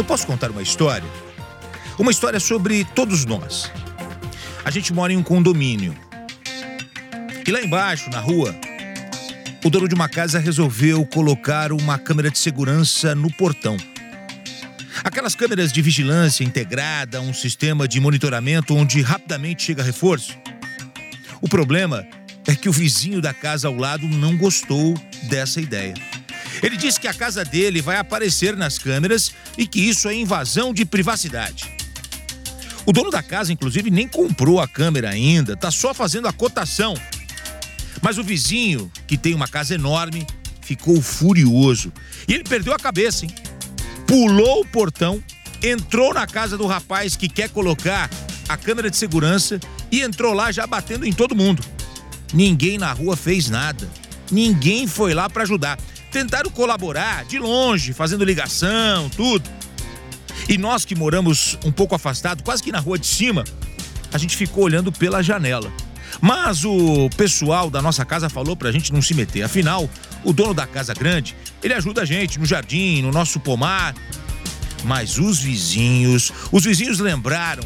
Eu posso contar uma história? Uma história sobre todos nós. A gente mora em um condomínio. E lá embaixo, na rua, o dono de uma casa resolveu colocar uma câmera de segurança no portão. Aquelas câmeras de vigilância integrada, um sistema de monitoramento onde rapidamente chega reforço. O problema é que o vizinho da casa ao lado não gostou dessa ideia. Ele disse que a casa dele vai aparecer nas câmeras e que isso é invasão de privacidade. O dono da casa, inclusive, nem comprou a câmera ainda, tá só fazendo a cotação. Mas o vizinho, que tem uma casa enorme, ficou furioso. E ele perdeu a cabeça, hein? Pulou o portão, entrou na casa do rapaz que quer colocar a câmera de segurança e entrou lá já batendo em todo mundo. Ninguém na rua fez nada. Ninguém foi lá para ajudar. Tentaram colaborar de longe, fazendo ligação, tudo. E nós que moramos um pouco afastado, quase que na rua de cima, a gente ficou olhando pela janela. Mas o pessoal da nossa casa falou pra gente não se meter. Afinal, o dono da casa grande, ele ajuda a gente no jardim, no nosso pomar. Mas os vizinhos, os vizinhos lembraram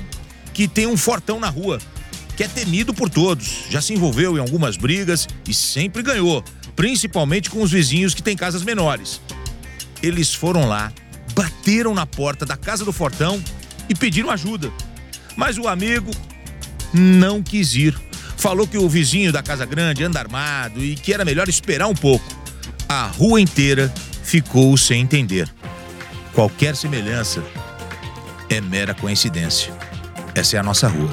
que tem um fortão na rua, que é temido por todos. Já se envolveu em algumas brigas e sempre ganhou, principalmente com os vizinhos que têm casas menores. Eles foram lá, bateram na porta da casa do fortão e pediram ajuda. Mas o amigo não quis ir. Falou que o vizinho da casa grande anda armado e que era melhor esperar um pouco. A rua inteira ficou sem entender. Qualquer semelhança é mera coincidência. Essa é a nossa rua.